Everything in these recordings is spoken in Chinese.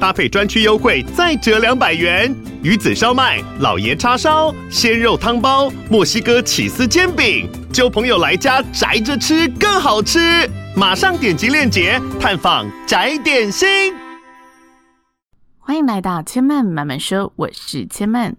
搭配专区优惠再折两百元。鱼子烧麦、老爷叉烧、鲜肉汤包、墨西哥起司煎饼，揪朋友来家宅着吃更好吃。马上点击链接探访宅点心。欢迎来到千曼慢慢说，我是千曼。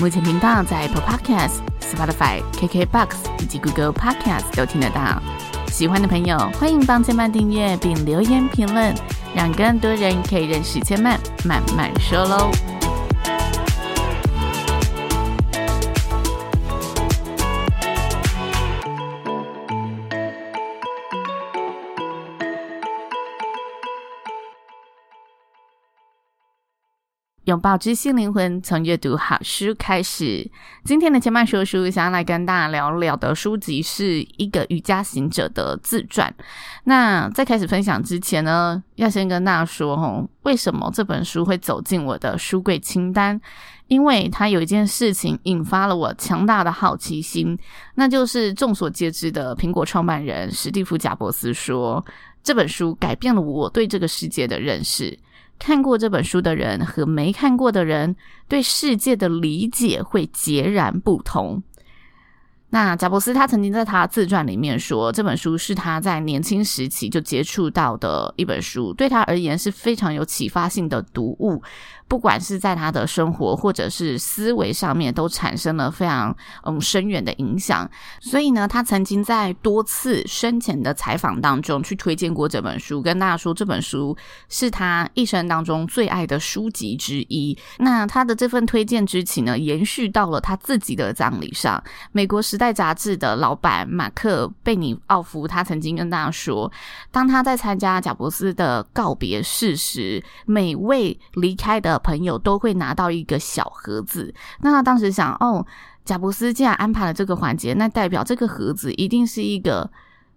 目前频道在 Apple Podcast、Spotify、KKBox 以及 Google Podcast 都听得到。喜欢的朋友欢迎帮千曼订阅并留言评论，让更多人可以认识千曼慢慢说喽。拥抱知性灵魂，从阅读好书开始。今天的千曼说书，想要来跟大家聊聊的书籍是一个瑜伽行者的自传。那在开始分享之前呢，要先跟大家说哦，为什么这本书会走进我的书柜清单？因为它有一件事情引发了我强大的好奇心，那就是众所皆知的苹果创办人史蒂夫·贾伯斯说，这本书改变了我对这个世界的认识。看过这本书的人和没看过的人对世界的理解会截然不同。那贾伯斯他曾经在他自传里面说，这本书是他在年轻时期就接触到的一本书，对他而言是非常有启发性的读物。不管是在他的生活或者是思维上面，都产生了非常嗯深远的影响。所以呢，他曾经在多次生前的采访当中去推荐过这本书，跟大家说这本书是他一生当中最爱的书籍之一。那他的这份推荐之情呢，延续到了他自己的葬礼上。美国《时代》杂志的老板马克贝尼奥夫，他曾经跟大家说，当他在参加贾伯斯的告别式时，每位离开的朋友都会拿到一个小盒子，那他当时想，哦，贾伯斯既然安排了这个环节，那代表这个盒子一定是一个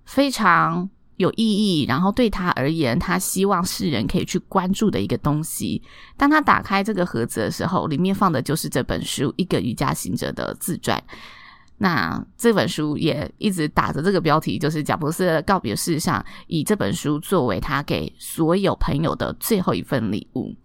非常有意义，然后对他而言，他希望世人可以去关注的一个东西。当他打开这个盒子的时候，里面放的就是这本书《一个瑜伽行者的自传》。那这本书也一直打着这个标题，就是贾伯斯的告别式上，以这本书作为他给所有朋友的最后一份礼物。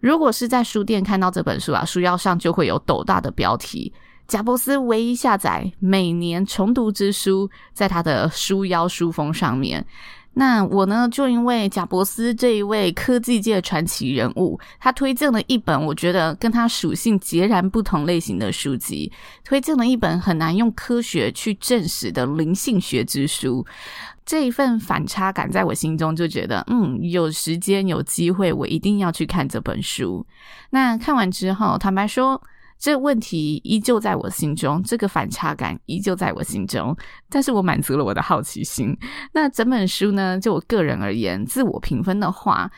如果是在书店看到这本书啊，书腰上就会有斗大的标题“贾伯斯唯一下载每年重读之书”在他的书腰书封上面。那我呢，就因为贾伯斯这一位科技界传奇人物，他推荐了一本我觉得跟他属性截然不同类型的书籍，推荐了一本很难用科学去证实的灵性学之书。这一份反差感在我心中就觉得，嗯，有时间有机会，我一定要去看这本书。那看完之后，坦白说，这问题依旧在我心中，这个反差感依旧在我心中，但是我满足了我的好奇心。那整本书呢，就我个人而言，自我评分的话，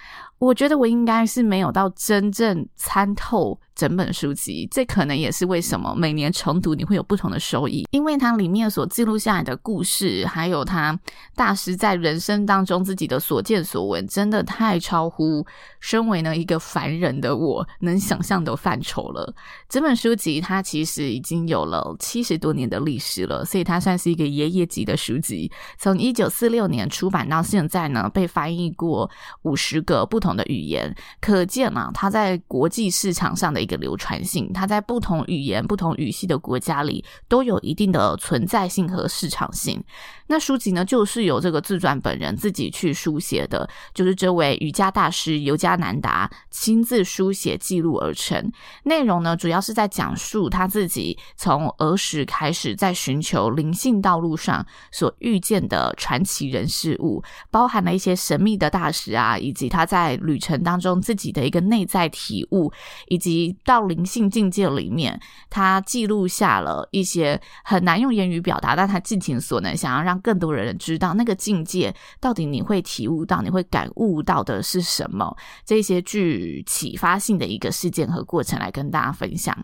我觉得我应该是没有到真正参透。整本书籍，这可能也是为什么每年重读你会有不同的收益，因为它里面所记录下来的故事，还有他大师在人生当中自己的所见所闻，真的太超乎身为呢一个凡人的我能想象的范畴了。整本书籍它其实已经有了七十多年的历史了，所以它算是一个爷爷级的书籍。从一九四六年出版到现在呢，被翻译过五十个不同的语言，可见啊，它在国际市场上的。一个流传性，它在不同语言、不同语系的国家里都有一定的存在性和市场性。那书籍呢，就是由这个自传本人自己去书写的，就是这位瑜伽大师尤加南达亲自书写记录而成。内容呢，主要是在讲述他自己从儿时开始在寻求灵性道路上所遇见的传奇人事物，包含了一些神秘的大师啊，以及他在旅程当中自己的一个内在体悟，以及到灵性境界里面，他记录下了一些很难用言语表达，但他尽情所能，想要让更多人知道那个境界到底你会体悟到，你会感悟到的是什么？这些具启发性的一个事件和过程来跟大家分享。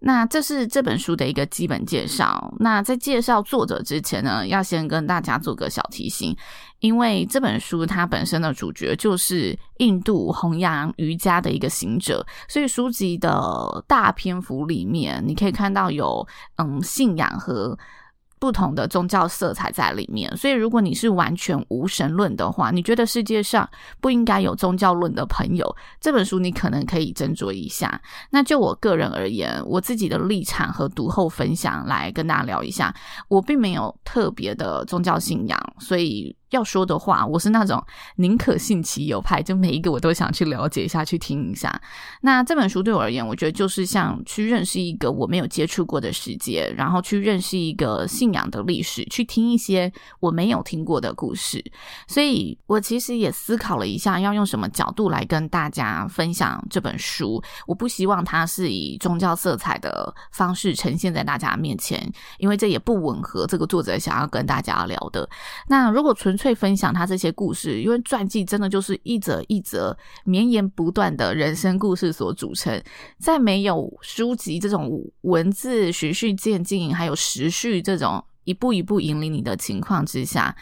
那这是这本书的一个基本介绍。那在介绍作者之前呢，要先跟大家做个小提醒。因为这本书它本身的主角就是印度弘扬瑜伽的一个行者，所以书籍的大篇幅里面，你可以看到有嗯信仰和。不同的宗教色彩在里面，所以如果你是完全无神论的话，你觉得世界上不应该有宗教论的朋友，这本书你可能可以斟酌一下。那就我个人而言，我自己的立场和读后分享来跟大家聊一下，我并没有特别的宗教信仰，所以。要说的话，我是那种宁可信其有派，就每一个我都想去了解一下，去听一下。那这本书对我而言，我觉得就是像去认识一个我没有接触过的世界，然后去认识一个信仰的历史，去听一些我没有听过的故事。所以我其实也思考了一下，要用什么角度来跟大家分享这本书。我不希望它是以宗教色彩的方式呈现在大家面前，因为这也不吻合这个作者想要跟大家聊的。那如果纯粹分享他这些故事，因为传记真的就是一则一则绵延不断的人生故事所组成。在没有书籍这种文字循序渐进，还有时序这种一步一步引领你的情况之下，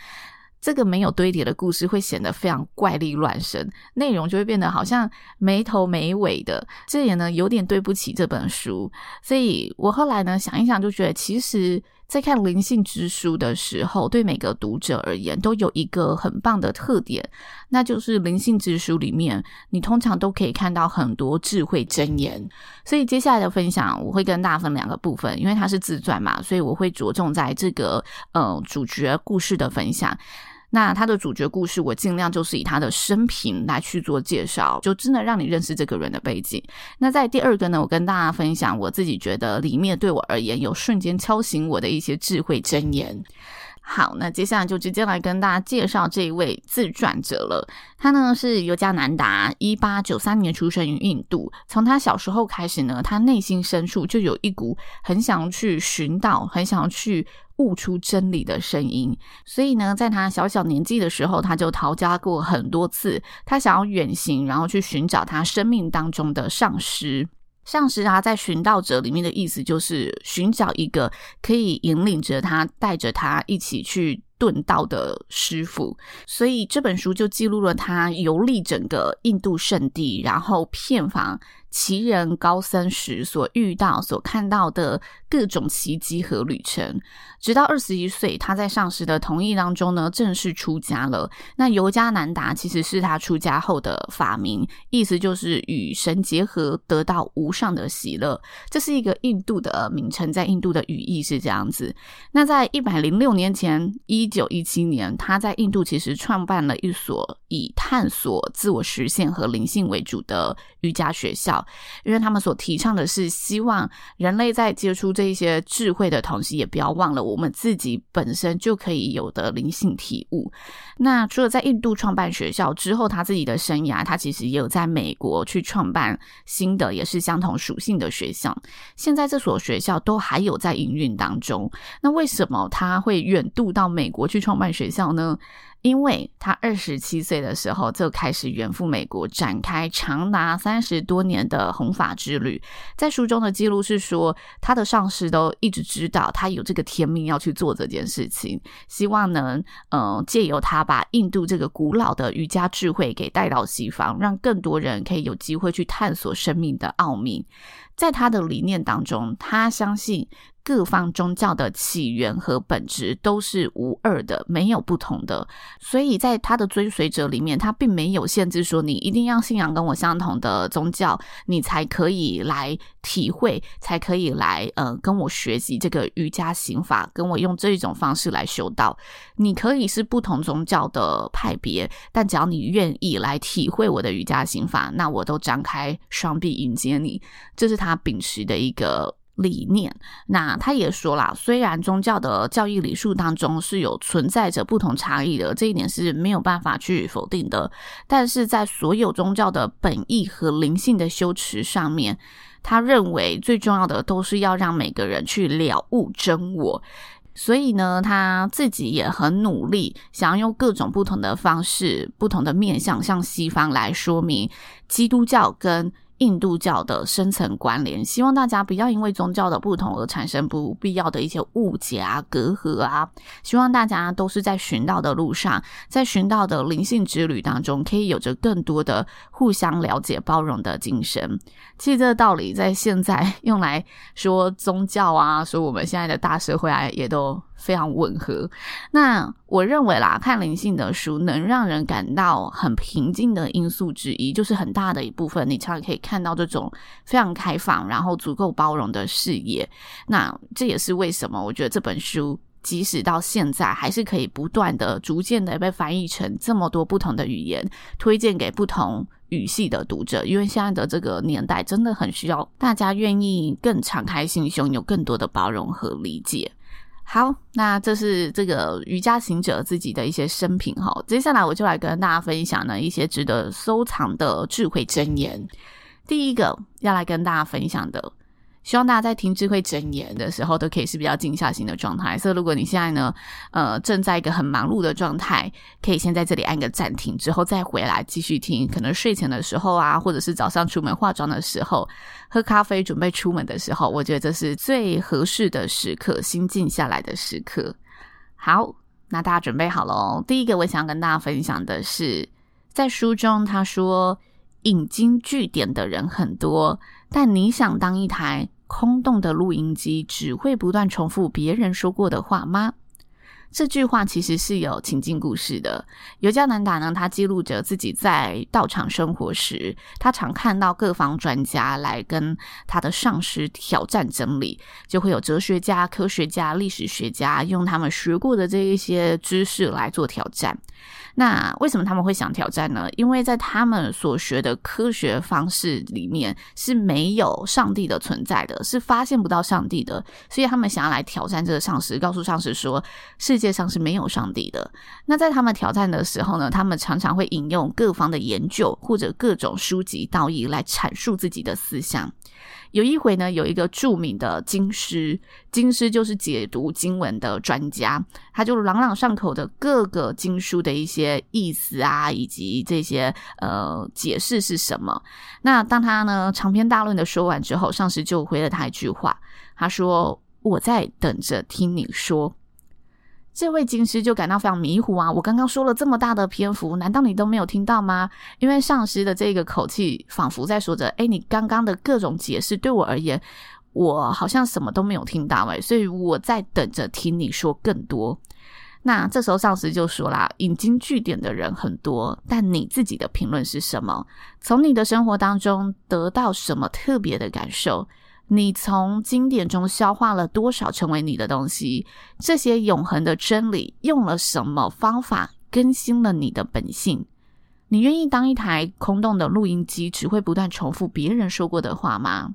这个没有堆叠的故事会显得非常怪力乱神，内容就会变得好像没头没尾的。这也呢有点对不起这本书。所以我后来呢想一想，就觉得其实。在看灵性之书的时候，对每个读者而言都有一个很棒的特点，那就是灵性之书里面，你通常都可以看到很多智慧箴言。所以接下来的分享，我会跟大家分两个部分，因为它是自传嘛，所以我会着重在这个呃主角故事的分享。那他的主角故事，我尽量就是以他的生平来去做介绍，就真的让你认识这个人的背景。那在第二个呢，我跟大家分享我自己觉得里面对我而言有瞬间敲醒我的一些智慧箴言。好，那接下来就直接来跟大家介绍这一位自传者了。他呢是尤加南达，一八九三年出生于印度。从他小时候开始呢，他内心深处就有一股很想去寻道、很想去悟出真理的声音。所以呢，在他小小年纪的时候，他就逃家过很多次。他想要远行，然后去寻找他生命当中的上师。像是他，在寻道者里面的意思就是寻找一个可以引领着他、带着他一起去遁道的师傅。所以这本书就记录了他游历整个印度圣地，然后遍访。奇人高僧时所遇到、所看到的各种奇迹和旅程，直到二十一岁，他在上师的同意当中呢，正式出家了。那尤加南达其实是他出家后的法名，意思就是与神结合，得到无上的喜乐。这是一个印度的名称，在印度的语义是这样子。那在一百零六年前，一九一七年，他在印度其实创办了一所以探索自我实现和灵性为主的瑜伽学校。因为他们所提倡的是希望人类在接触这些智慧的同时，也不要忘了我们自己本身就可以有的灵性体悟。那除了在印度创办学校之后，他自己的生涯，他其实也有在美国去创办新的，也是相同属性的学校。现在这所学校都还有在营运当中。那为什么他会远渡到美国去创办学校呢？因为他二十七岁的时候就开始远赴美国，展开长达三十多年的弘法之旅。在书中的记录是说，他的上司都一直知道他有这个天命要去做这件事情，希望能嗯、借由他把印度这个古老的瑜伽智慧给带到西方，让更多人可以有机会去探索生命的奥秘。在他的理念当中，他相信。各方宗教的起源和本质都是无二的，没有不同的。所以在他的追随者里面，他并没有限制说你一定要信仰跟我相同的宗教，你才可以来体会，才可以来呃跟我学习这个瑜伽行法，跟我用这一种方式来修道。你可以是不同宗教的派别，但只要你愿意来体会我的瑜伽行法，那我都张开双臂迎接你。这是他秉持的一个。理念，那他也说啦，虽然宗教的教义礼数当中是有存在着不同差异的，这一点是没有办法去否定的。但是在所有宗教的本意和灵性的修持上面，他认为最重要的都是要让每个人去了悟真我。所以呢，他自己也很努力，想要用各种不同的方式、不同的面向向西方来说明基督教跟。印度教的深层关联，希望大家不要因为宗教的不同而产生不必要的一些误解啊、隔阂啊。希望大家都是在寻道的路上，在寻道的灵性之旅当中，可以有着更多的互相了解、包容的精神。其实这个道理在现在 用来说宗教啊，说我们现在的大社会啊，也都。非常吻合。那我认为啦，看灵性的书能让人感到很平静的因素之一，就是很大的一部分，你常常可以看到这种非常开放，然后足够包容的视野。那这也是为什么我觉得这本书即使到现在还是可以不断的、逐渐的被翻译成这么多不同的语言，推荐给不同语系的读者。因为现在的这个年代真的很需要大家愿意更敞开心胸，有更多的包容和理解。好，那这是这个瑜伽行者自己的一些生平哈。接下来我就来跟大家分享呢一些值得收藏的智慧箴言。第一个要来跟大家分享的。希望大家在听智慧箴言的时候，都可以是比较静下心的状态。所以，如果你现在呢，呃，正在一个很忙碌的状态，可以先在这里按个暂停，之后再回来继续听。可能睡前的时候啊，或者是早上出门化妆的时候，喝咖啡准备出门的时候，我觉得这是最合适的时刻，心静下来的时刻。好，那大家准备好了哦。第一个，我想跟大家分享的是，在书中他说，引经据典的人很多。但你想当一台空洞的录音机，只会不断重复别人说过的话吗？这句话其实是有情境故事的。尤加南达呢，他记录着自己在道场生活时，他常看到各方专家来跟他的上师挑战真理，就会有哲学家、科学家、历史学家用他们学过的这一些知识来做挑战。那为什么他们会想挑战呢？因为在他们所学的科学方式里面是没有上帝的存在的，是发现不到上帝的，所以他们想要来挑战这个上师，告诉上师说世界上是没有上帝的。那在他们挑战的时候呢，他们常常会引用各方的研究或者各种书籍道义来阐述自己的思想。有一回呢，有一个著名的经师，经师就是解读经文的专家，他就朗朗上口的各个经书的一些意思啊，以及这些呃解释是什么。那当他呢长篇大论的说完之后，上师就回了他一句话，他说：“我在等着听你说。”这位金师就感到非常迷糊啊！我刚刚说了这么大的篇幅，难道你都没有听到吗？因为上师的这个口气仿佛在说着：“诶，你刚刚的各种解释对我而言，我好像什么都没有听到诶，所以我在等着听你说更多。”那这时候上师就说啦：“引经据典的人很多，但你自己的评论是什么？从你的生活当中得到什么特别的感受？”你从经典中消化了多少成为你的东西？这些永恒的真理用了什么方法更新了你的本性？你愿意当一台空洞的录音机，只会不断重复别人说过的话吗？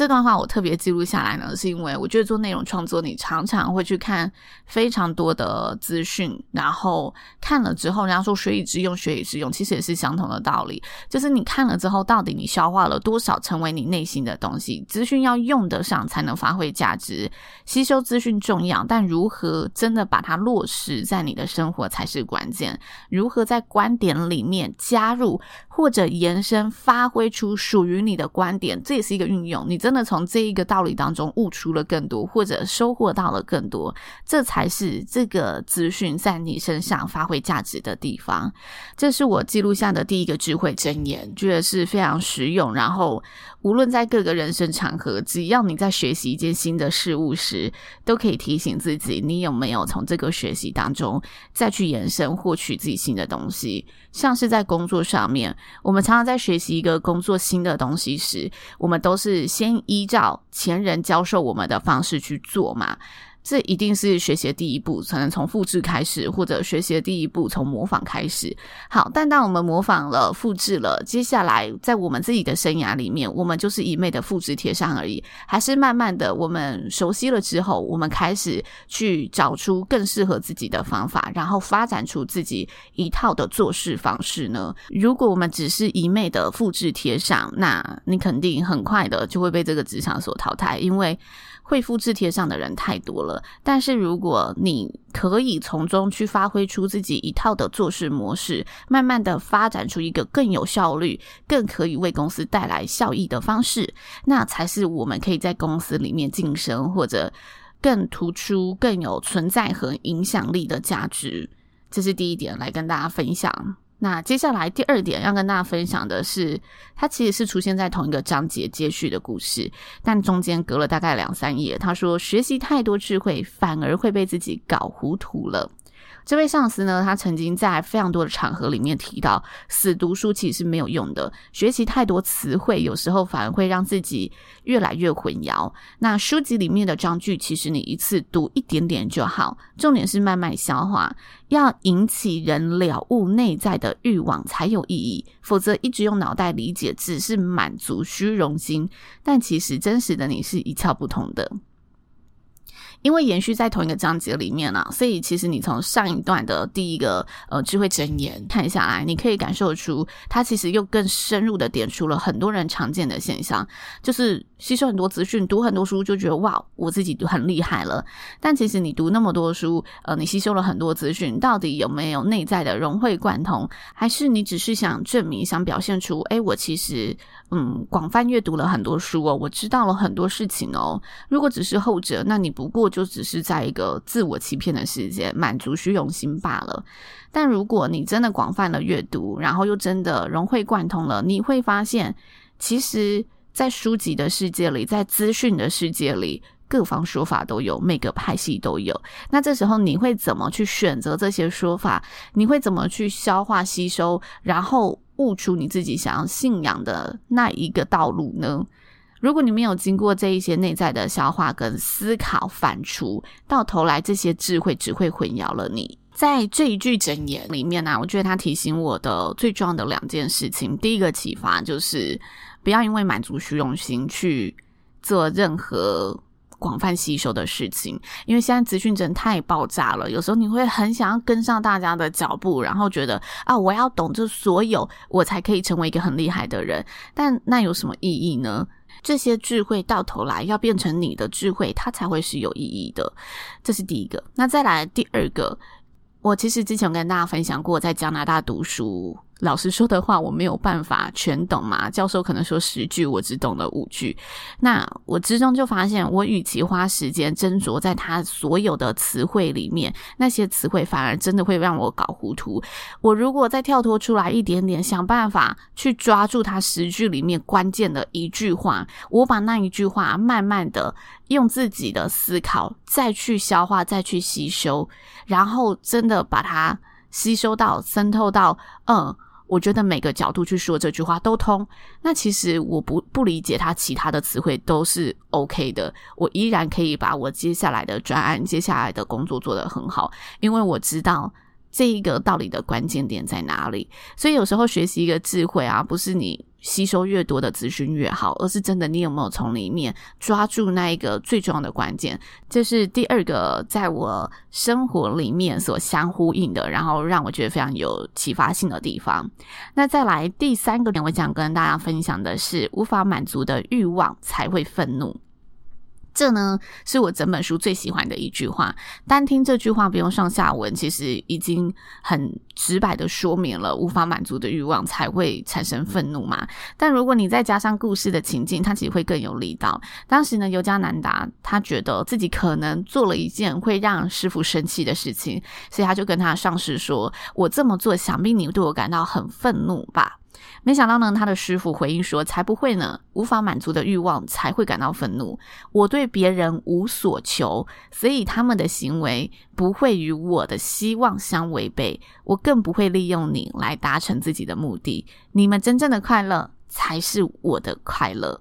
这段话我特别记录下来呢，是因为我觉得做内容创作，你常常会去看非常多的资讯，然后看了之后，人家说学以致用，学以致用，其实也是相同的道理。就是你看了之后，到底你消化了多少成为你内心的东西？资讯要用得上才能发挥价值，吸收资讯重要，但如何真的把它落实在你的生活才是关键。如何在观点里面加入或者延伸，发挥出属于你的观点，这也是一个运用。你。这真的从这一个道理当中悟出了更多，或者收获到了更多，这才是这个资讯在你身上发挥价值的地方。这是我记录下的第一个智慧箴言，觉得是非常实用。然后，无论在各个人生场合，只要你在学习一件新的事物时，都可以提醒自己，你有没有从这个学习当中再去延伸获取自己新的东西。像是在工作上面，我们常常在学习一个工作新的东西时，我们都是先依照前人教授我们的方式去做嘛。这一定是学习的第一步，可能从复制开始，或者学习的第一步从模仿开始。好，但当我们模仿了、复制了，接下来在我们自己的生涯里面，我们就是一昧的复制贴上而已，还是慢慢的我们熟悉了之后，我们开始去找出更适合自己的方法，然后发展出自己一套的做事方式呢？如果我们只是一昧的复制贴上，那你肯定很快的就会被这个职场所淘汰，因为。会复制贴上的人太多了，但是如果你可以从中去发挥出自己一套的做事模式，慢慢的发展出一个更有效率、更可以为公司带来效益的方式，那才是我们可以在公司里面晋升或者更突出、更有存在和影响力的价值。这是第一点，来跟大家分享。那接下来第二点要跟大家分享的是，它其实是出现在同一个章节接续的故事，但中间隔了大概两三页。他说，学习太多智慧，反而会被自己搞糊涂了。这位上司呢，他曾经在非常多的场合里面提到，死读书其实是没有用的，学习太多词汇，有时候反而会让自己越来越混淆。那书籍里面的章句，其实你一次读一点点就好，重点是慢慢消化，要引起人了悟内在的欲望才有意义，否则一直用脑袋理解，只是满足虚荣心，但其实真实的你是一窍不通的。因为延续在同一个章节里面啊，所以其实你从上一段的第一个呃智慧箴言看下来，你可以感受出它其实又更深入的点出了很多人常见的现象，就是吸收很多资讯、读很多书就觉得哇，我自己很厉害了。但其实你读那么多书，呃，你吸收了很多资讯，到底有没有内在的融会贯通？还是你只是想证明、想表现出，诶，我其实嗯广泛阅读了很多书哦，我知道了很多事情哦。如果只是后者，那你不过。就只是在一个自我欺骗的世界，满足虚荣心罢了。但如果你真的广泛的阅读，然后又真的融会贯通了，你会发现，其实，在书籍的世界里，在资讯的世界里，各方说法都有，每个派系都有。那这时候，你会怎么去选择这些说法？你会怎么去消化吸收，然后悟出你自己想要信仰的那一个道路呢？如果你没有经过这一些内在的消化跟思考反刍，到头来这些智慧只会混淆了你。在这一句箴言里面呢、我觉得它提醒我的最重要的两件事情。第一个启发就是，不要因为满足虚荣心去做任何广泛吸收的事情，因为现在资讯真的太爆炸了。有时候你会很想要跟上大家的脚步，然后觉得啊，我要懂这所有，我才可以成为一个很厉害的人。但那有什么意义呢？这些智慧到头来要变成你的智慧，它才会是有意义的。这是第一个。那再来第二个，我其实之前跟大家分享过，在加拿大读书。老实说的话，我没有办法全懂嘛。教授可能说十句，我只懂了五句。那我之中就发现，我与其花时间斟酌在他所有的词汇里面，那些词汇反而真的会让我搞糊涂。我如果再跳脱出来一点点，想办法去抓住他十句里面关键的一句话，我把那一句话慢慢的用自己的思考再去消化，再去吸收，然后真的把它吸收到渗透到，嗯。我觉得每个角度去说这句话都通，那其实我不不理解他其他的词汇都是 OK 的，我依然可以把我接下来的专案、接下来的工作做得很好，因为我知道这一个道理的关键点在哪里。所以有时候学习一个智慧啊，不是你。吸收越多的资讯越好，而是真的你有没有从里面抓住那一个最重要的关键？这是第二个在我生活里面所相呼应的，然后让我觉得非常有启发性的地方。那再来第三个点，我想跟大家分享的是，无法满足的欲望才会愤怒。这呢，是我整本书最喜欢的一句话。单听这句话不用上下文，其实已经很直白的说明了无法满足的欲望才会产生愤怒嘛。但如果你再加上故事的情境，它其实会更有力道。当时呢，尤加南达他觉得自己可能做了一件会让师傅生气的事情，所以他就跟他上司说：“我这么做，想必你对我感到很愤怒吧。”没想到呢，他的师傅回应说：“才不会呢，无法满足的欲望才会感到愤怒。我对别人无所求，所以他们的行为不会与我的希望相违背。我更不会利用你来达成自己的目的。你们真正的快乐才是我的快乐。”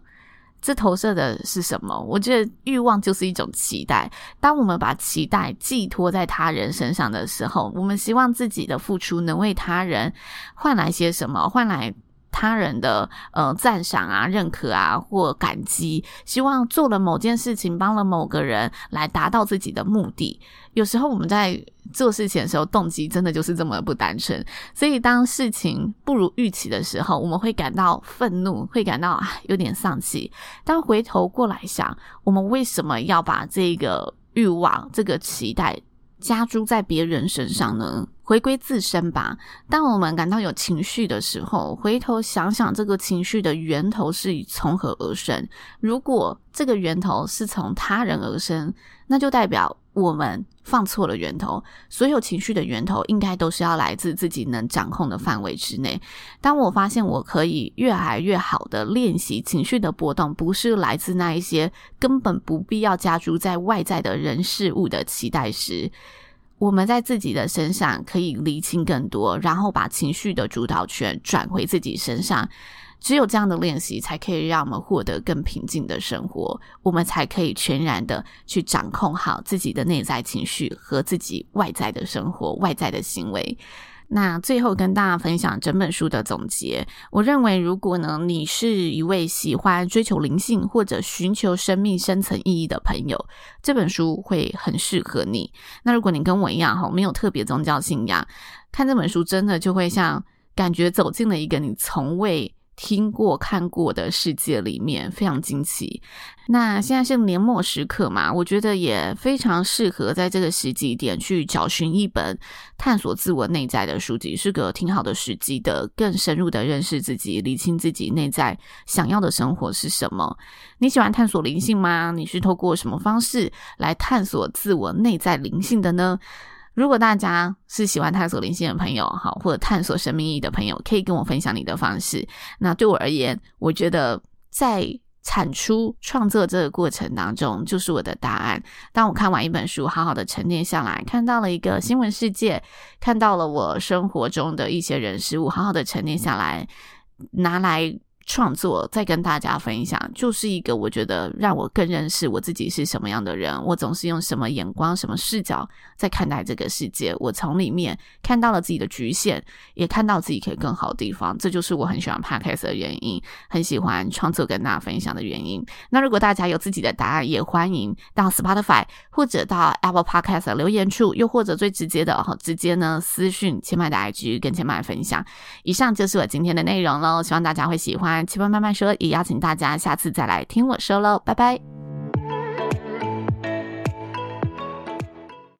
这投射的是什么？我觉得欲望就是一种期待。当我们把期待寄托在他人身上的时候，我们希望自己的付出能为他人换来些什么，换来。他人的呃赞赏啊、认可啊或感激，希望做了某件事情，帮了某个人来达到自己的目的。有时候我们在做事情的时候，动机真的就是这么不单纯。所以当事情不如预期的时候，我们会感到愤怒，会感到啊有点丧气。当回头过来想，我们为什么要把这个欲望、这个期待加诸在别人身上呢？回归自身吧。当我们感到有情绪的时候，回头想想这个情绪的源头是从何而生。如果这个源头是从他人而生，那就代表我们放错了源头。所有情绪的源头应该都是要来自自己能掌控的范围之内。当我发现我可以越来越好的练习情绪的波动，不是来自那一些根本不必要加诸在外在的人事物的期待时，我们在自己的身上可以厘清更多，然后把情绪的主导权转回自己身上。只有这样的练习，才可以让我们获得更平静的生活。我们才可以全然的去掌控好自己的内在情绪和自己外在的生活、外在的行为。那最后跟大家分享整本书的总结。我认为，如果呢，你是一位喜欢追求灵性或者寻求生命深层意义的朋友，这本书会很适合你。那如果你跟我一样哈，没有特别宗教信仰，看这本书真的就会像感觉走进了一个你从未。听过看过的世界里面非常惊奇。那现在是年末时刻嘛，我觉得也非常适合在这个时机点去找寻一本探索自我内在的书籍，是个挺好的时机的，更深入的认识自己，理清自己内在想要的生活是什么。你喜欢探索灵性吗？你是透过什么方式来探索自我内在灵性的呢？如果大家是喜欢探索灵性的朋友，好，或者探索生命意义的朋友，可以跟我分享你的方式。那对我而言，我觉得在产出创作这个过程当中，就是我的答案。当我看完一本书，好好的沉淀下来，看到了一个新闻世界，看到了我生活中的一些人事物，好好的沉淀下来，拿来。创作再跟大家分享，就是一个我觉得让我更认识我自己是什么样的人。我总是用什么眼光、什么视角在看待这个世界。我从里面看到了自己的局限，也看到自己可以更好的地方。这就是我很喜欢 Podcast 的原因，很喜欢创作跟大家分享的原因。那如果大家有自己的答案，也欢迎到 Spotify 或者到 Apple Podcast 的留言处，又或者最直接的，直接呢私讯千麦的 IG 跟千麦分享。以上就是我今天的内容喽，希望大家会喜欢。千麦慢慢说，也邀请大家下次再来听我说喽，拜拜。